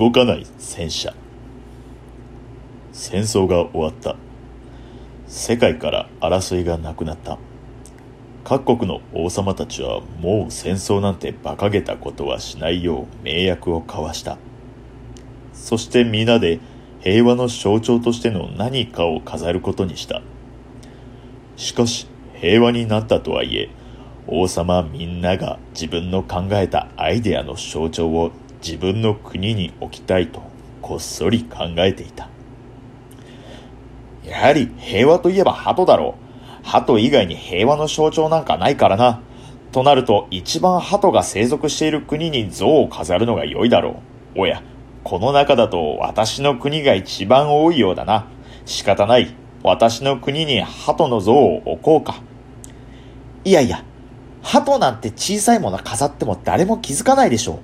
動かない戦車。戦争が終わった。世界から争いがなくなった。各国の王様たちはもう戦争なんて馬鹿げたことはしないよう盟約を交わした。そして皆で平和の象徴としての何かを飾ることにした。しかし平和になったとはいえ、王様みんなが自分の考えたアイデアの象徴を自分の国に置きたいとこっそり考えていた。やはり平和といえば鳩だろう。鳩以外に平和の象徴なんかないからな。となると一番鳩が生息している国に像を飾るのが良いだろう。おや、この中だと私の国が一番多いようだな。仕方ない。私の国に鳩の像を置こうか。いやいや、鳩なんて小さいもの飾っても誰も気づかないでしょう。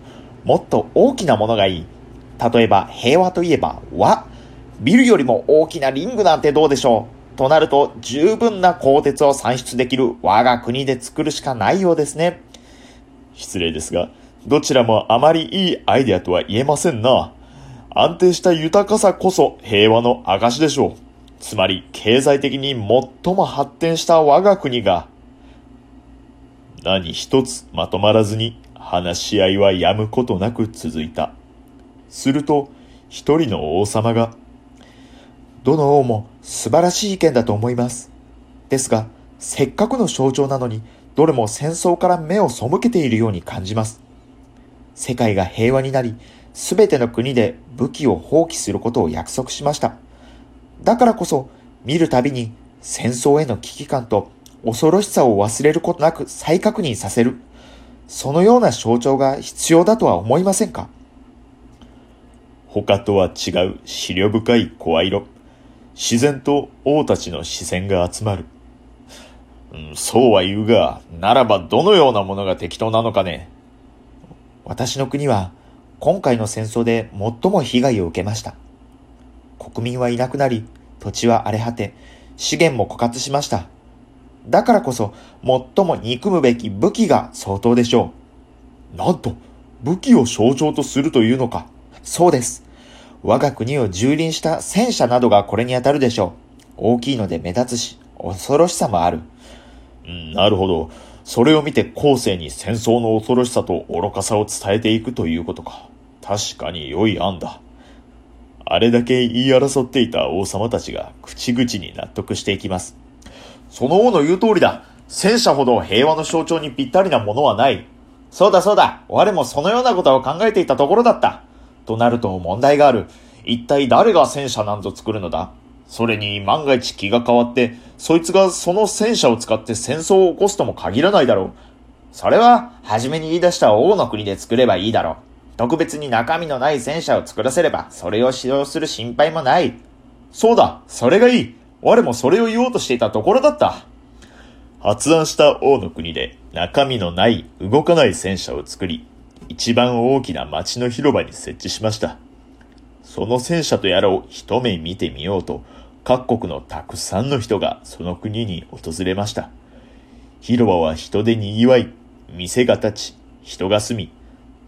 もっと大きなものがいい。例えば平和といえば和。ビルよりも大きなリングなんてどうでしょう。となると十分な鋼鉄を産出できる我が国で作るしかないようですね。失礼ですが、どちらもあまりいいアイデアとは言えませんな。安定した豊かさこそ平和の証でしょう。つまり経済的に最も発展した我が国が何一つまとまらずに話し合いはやむことなく続いた。すると、一人の王様が、どの王も素晴らしい意見だと思います。ですが、せっかくの象徴なのに、どれも戦争から目を背けているように感じます。世界が平和になり、すべての国で武器を放棄することを約束しました。だからこそ、見るたびに戦争への危機感と恐ろしさを忘れることなく再確認させる。そのような象徴が必要だとは思いませんか？他とは違う資料深い声色。自然と王たちの視線が集まる。そうは言うが、ならばどのようなものが適当なのかね。私の国は今回の戦争で最も被害を受けました。国民はいなくなり、土地は荒れ果て、資源も枯渇しました。だからこそ、最も憎むべき武器が相当でしょう。なんと、武器を象徴とするというのか。そうです。我が国を蹂躙した戦車などがこれに当たるでしょう。大きいので目立つし、恐ろしさもある。なるほど。それを見て後世に戦争の恐ろしさと愚かさを伝えていくということか。確かに良い案だ。あれだけ言い争っていた王様たちが口々に納得していきます。その王の言う通りだ。戦車ほど平和の象徴にぴったりなものはない。そうだそうだ。我もそのようなことを考えていたところだった。となると問題がある。一体誰が戦車なんぞ作るのだ？それに万が一気が変わって、そいつがその戦車を使って戦争を起こすとも限らないだろう。それは、初めに言い出した王の国で作ればいいだろう。特別に中身のない戦車を作らせれば、それを使用する心配もない。そうだ、それがいい。我もそれを言おうとしていたところだった。発案した王の国で中身のない動かない戦車を作り、一番大きな町の広場に設置しました。その戦車とやらを一目見てみようと、各国のたくさんの人がその国に訪れました。広場は人で賑わい、店が立ち、人が住み、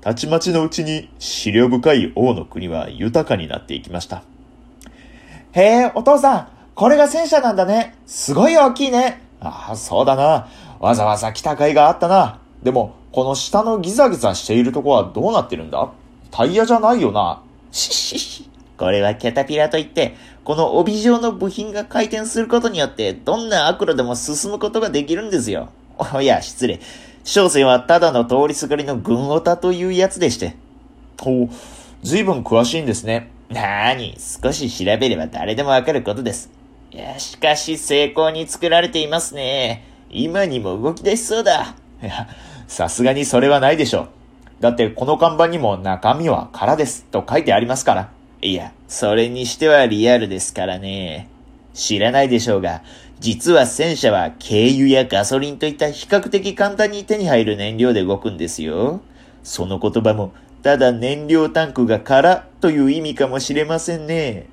たちまちのうちに資料深い王の国は豊かになっていきました。へえ、お父さん、これが戦車なんだね。すごい大きいね。ああ、そうだな。わざわざ来た甲斐があったな。でも、この下のギザギザしているとこはどうなってるんだ？タイヤじゃないよな。ししし。これはキャタピラといって、この帯状の部品が回転することによって、どんな悪路でも進むことができるんですよ。おや、失礼。小生はただの通りすがりの軍オタというやつでして。ほう、随分詳しいんですね。なーに、少し調べれば誰でもわかることです。いや、しかし成功に作られていますね。今にも動き出しそうだ。いや、さすがにそれはないでしょう。だってこの看板にも中身は空ですと書いてありますから。いや、それにしてはリアルですからね。知らないでしょうが、実は戦車は軽油やガソリンといった比較的簡単に手に入る燃料で動くんですよ。その言葉も、ただ燃料タンクが空という意味かもしれませんね。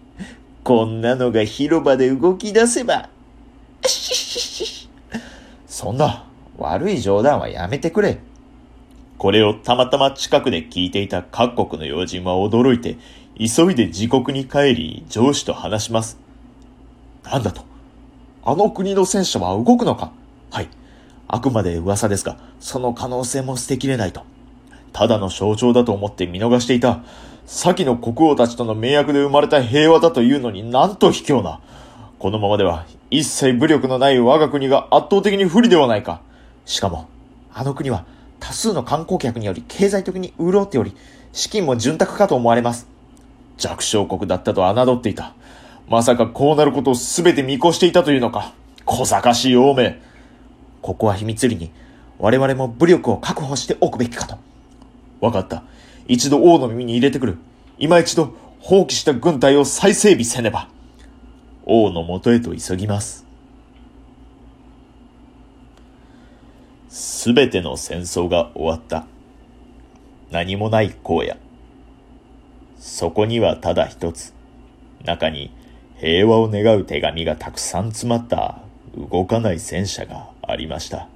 こんなのが広場で動き出せば。そんな悪い冗談はやめてくれ。これをたまたま近くで聞いていた各国の要人は驚いて、急いで自国に帰り、上司と話します。なんだとあの国の戦車は動くのかはい。あくまで噂ですが、その可能性も捨てきれないと。ただの象徴だと思って見逃していた。先の国王たちとの盟約で生まれた平和だというのになんと卑怯な。このままでは一切武力のない我が国が圧倒的に不利ではないか。しかも、あの国は多数の観光客により経済的に潤っており、資金も潤沢かと思われます。弱小国だったと侮っていた。まさかこうなることを全て見越していたというのか。小賢しい王め。ここは秘密裏に、我々も武力を確保しておくべきかと。わかった。一度王の耳に入れてくる。今一度放棄した軍隊を再整備せねば。王のもとへと急ぎます。すべての戦争が終わった。何もない荒野。そこにはただ一つ。中に平和を願う手紙がたくさん詰まった動かない戦車がありました。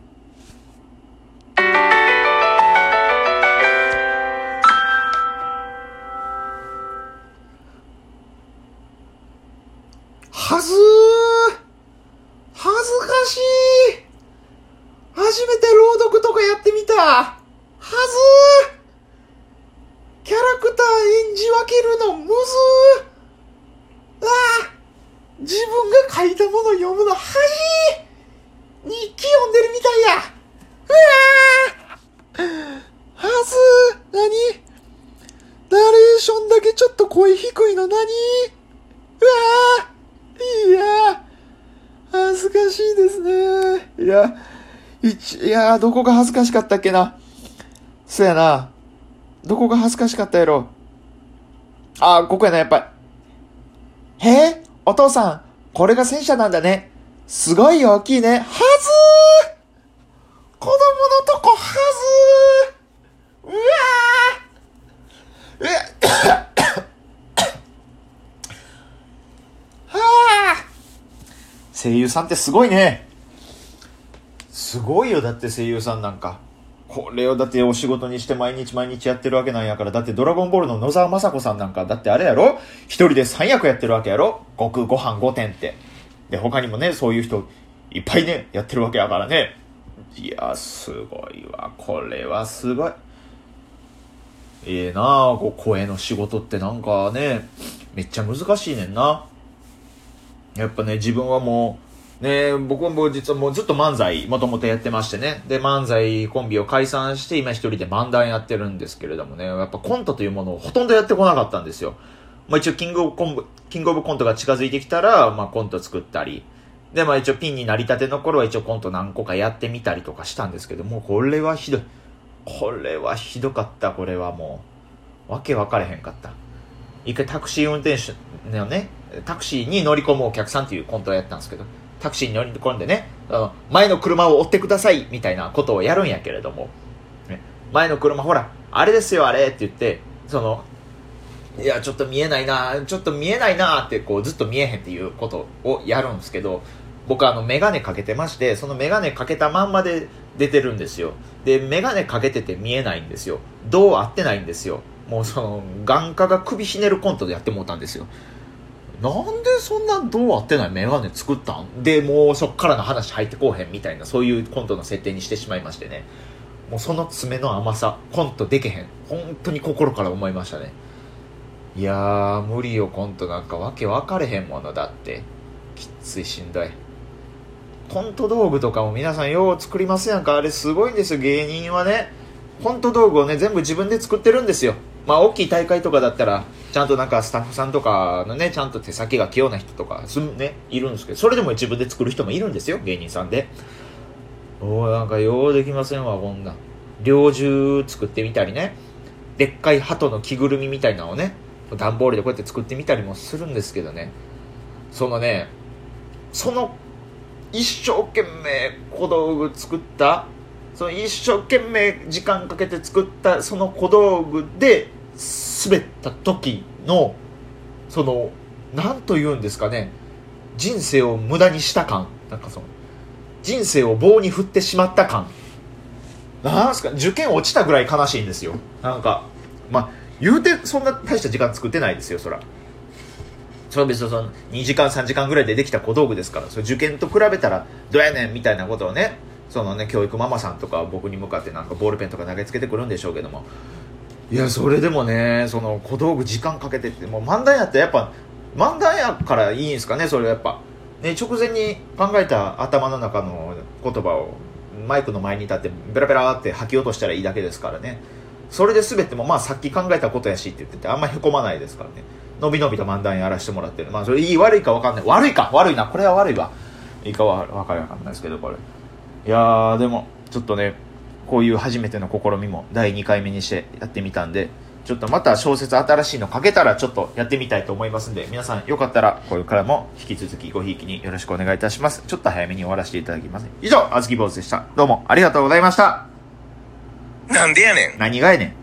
じ分けるのむずああ自分が書いたもの読むのはじ日記読んでるみたいやうわはず何ナレーションだけちょっと声低いの何？うわいや恥ずかしいですね。いや、一、いやどこが恥ずかしかったっけな。そやな。どこが恥ずかしかったやろ。あ、ここやな、やっぱり。へえ、お父さん、これが戦車なんだね。すごい大きいね。はずー子供のとこはずーうわーえ 声優さんってすごいね。すごいよ、だって声優さんなんか。これをだってお仕事にして毎日毎日やってるわけなんやから、だってドラゴンボールの野沢雅子さんなんか、だってあれやろ？一人で三役やってるわけやろ？悟空ご飯5点って。で、他にもね、そういう人いっぱいね、やってるわけやからね。いや、すごいわ。これはすごい。ええー、なあ、こう声の仕事ってなんかね、めっちゃ難しいねんな。やっぱね、自分はもう、ね、僕も実はもうずっと漫才もともとやってましてね。で、漫才コンビを解散して今一人で漫談やってるんですけれどもね、やっぱコントというものをほとんどやってこなかったんですよ。まあ一応キングオブコンキングオブコントが近づいてきたら、まあコント作ったり。で、まあ一応ピンになりたての頃は一応コント何個かやってみたりとかしたんですけども、これはひどい。これはひどかった、これはもう。わけ分かれへんかった。一回タクシー運転手のね、タクシーに乗り込むお客さんっていうコントをやったんですけど、タクシーに乗り込んでね、の前の車を追ってくださいみたいなことをやるんやけれども、ね、前の車ほら、あれですよあれって言って、その、いや、ちょっと見えないな、ちょっと見えないなってこうずっと見えへんっていうことをやるんですけど、僕あのメガネかけてまして、そのメガネかけたまんまで出てるんですよ。で、メガネかけてて見えないんですよ。どう合ってないんですよ。もうその、眼科が首ひねるコントでやってもうたんですよ。なんでそんなどう合ってないメガネ作ったん？で、もうそっからの話入ってこうへんみたいな、そういうコントの設定にしてしまいましてね。もうその爪の甘さ、コントでけへん。本当に心から思いましたね。いやー、無理よ、コントなんかわけ分かれへんものだって。きついしんどい。コント道具とかも皆さんよう作りますやんか。あれすごいんですよ、芸人はね。コント道具をね、全部自分で作ってるんですよ。まあ、大きい大会とかだったら、ちゃんとなんかスタッフさんとかのね、ちゃんと手先が器用な人とか、すね、いるんですけど、それでも自分で作る人もいるんですよ、芸人さんで。おー、なんかようできませんわ、こんな。猟銃作ってみたりね、でっかい鳩の着ぐるみみたいなのをね、段ボールでこうやって作ってみたりもするんですけどね、そのね、その一生懸命小道具作ったその一生懸命時間かけて作ったその小道具で滑った時のその何と言うんですかね人生を無駄にした感なんかその人生を棒に振ってしまった感なんすか、受験落ちたぐらい悲しいんですよ。なんか、まあ、言うてそんな大した時間作ってないですよ、そら。それ別にその2時間3時間ぐらいでできた小道具ですから、それ受験と比べたらどうやねんみたいなことをね、そのね、教育ママさんとか僕に向かってなんかボールペンとか投げつけてくるんでしょうけども。いや、それでもね、その小道具時間かけてって、もう漫談やってやっぱ、漫談やからいいんですかね、それはやっぱ。ね、直前に考えた頭の中の言葉をマイクの前に立ってベラベラって吐き落としたらいいだけですからね。それで全てもまあさっき考えたことやしって言っててあんまへこまないですからね。のびのびと漫談やらせてもらってる。まあそれいい悪いか分かんない。悪いか悪いな。これは悪いわ。いいかは分かりわかんないですけど、これ。いや、でも、ちょっとね、こういう初めての試みも第2回目にしてやってみたんで、ちょっとまた小説新しいの書けたらちょっとやってみたいと思いますんで、皆さんよかったらこれからも引き続きごひいきによろしくお願いいたします。ちょっと早めに終わらせていただきます。以上、あずき坊主でした。どうもありがとうございました。なんでやねん。何がやねん。